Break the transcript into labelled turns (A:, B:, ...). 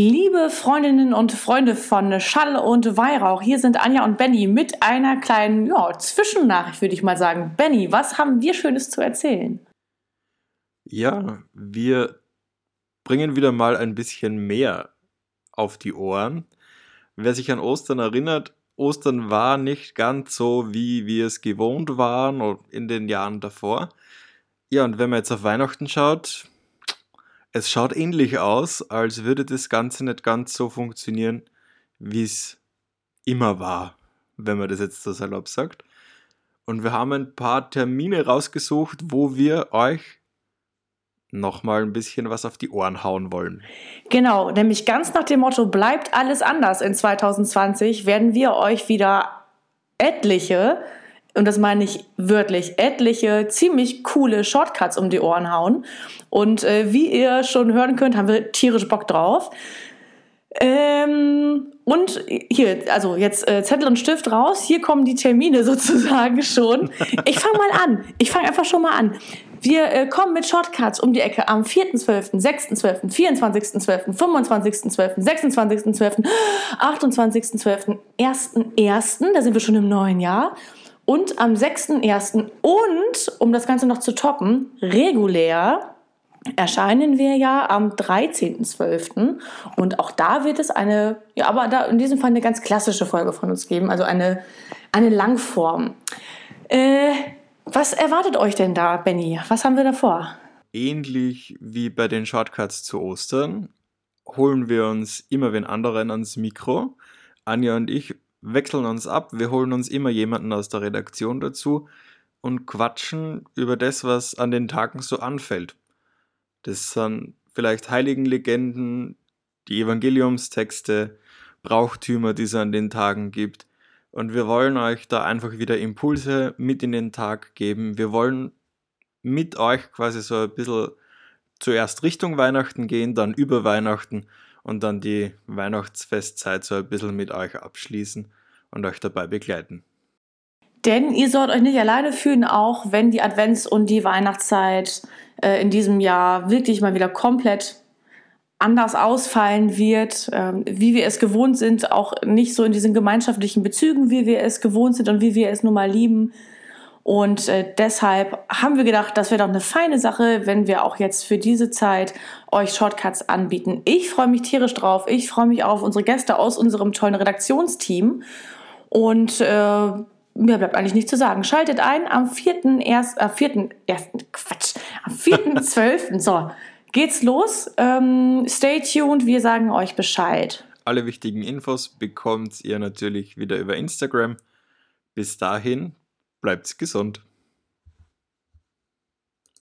A: Liebe Freundinnen und Freunde von Schall und Weihrauch, hier sind Anja und Benny mit einer kleinen ja, Zwischennachricht, würde ich mal sagen. Benny, was haben wir Schönes zu erzählen?
B: Ja, wir bringen wieder mal ein bisschen mehr auf die Ohren. Wer sich an Ostern erinnert, Ostern war nicht ganz so, wie wir es gewohnt waren in den Jahren davor. Ja, und wenn man jetzt auf Weihnachten schaut, es schaut ähnlich aus, als würde das Ganze nicht ganz so funktionieren, wie es immer war, wenn man das jetzt so salopp sagt. Und wir haben ein paar Termine rausgesucht, wo wir euch nochmal ein bisschen was auf die Ohren hauen wollen.
A: Genau, nämlich ganz nach dem Motto, bleibt alles anders in 2020, werden wir euch wieder etliche und das meine ich wörtlich, etliche ziemlich coole Shortcuts um die Ohren hauen. Und äh, wie ihr schon hören könnt, haben wir tierisch Bock drauf. Ähm, und hier, also jetzt äh, Zettel und Stift raus. Hier kommen die Termine sozusagen schon. Ich fange mal an. Ich fange einfach schon mal an. Wir äh, kommen mit Shortcuts um die Ecke am 4.12., 6.12., 24.12., 25.12., 26.12., 28.12., 1.1., da sind wir schon im neuen Jahr. Und am 6.1. und, um das Ganze noch zu toppen, regulär erscheinen wir ja am 13.12. Und auch da wird es eine, ja, aber da in diesem Fall eine ganz klassische Folge von uns geben, also eine, eine Langform. Äh, was erwartet euch denn da, Benny? Was haben wir da vor?
B: Ähnlich wie bei den Shortcuts zu Ostern holen wir uns immer wen anderen ans Mikro. Anja und ich wechseln uns ab, wir holen uns immer jemanden aus der Redaktion dazu und quatschen über das, was an den Tagen so anfällt. Das sind vielleicht Heiligenlegenden, die Evangeliumstexte, Brauchtümer, die es an den Tagen gibt. Und wir wollen euch da einfach wieder Impulse mit in den Tag geben. Wir wollen mit euch quasi so ein bisschen zuerst Richtung Weihnachten gehen, dann über Weihnachten und dann die Weihnachtsfestzeit so ein bisschen mit euch abschließen und euch dabei begleiten.
A: Denn ihr sollt euch nicht alleine fühlen, auch wenn die Advents- und die Weihnachtszeit äh, in diesem Jahr wirklich mal wieder komplett anders ausfallen wird, äh, wie wir es gewohnt sind, auch nicht so in diesen gemeinschaftlichen Bezügen, wie wir es gewohnt sind und wie wir es nun mal lieben. Und äh, deshalb haben wir gedacht, das wäre doch eine feine Sache, wenn wir auch jetzt für diese Zeit euch Shortcuts anbieten. Ich freue mich tierisch drauf. Ich freue mich auf unsere Gäste aus unserem tollen Redaktionsteam. Und äh, mir bleibt eigentlich nichts zu sagen. Schaltet ein am 4.1. Äh, 4. 1. Quatsch. Am 4.12. so, geht's los. Ähm, stay tuned, wir sagen euch Bescheid.
B: Alle wichtigen Infos bekommt ihr natürlich wieder über Instagram. Bis dahin, Bleibt gesund.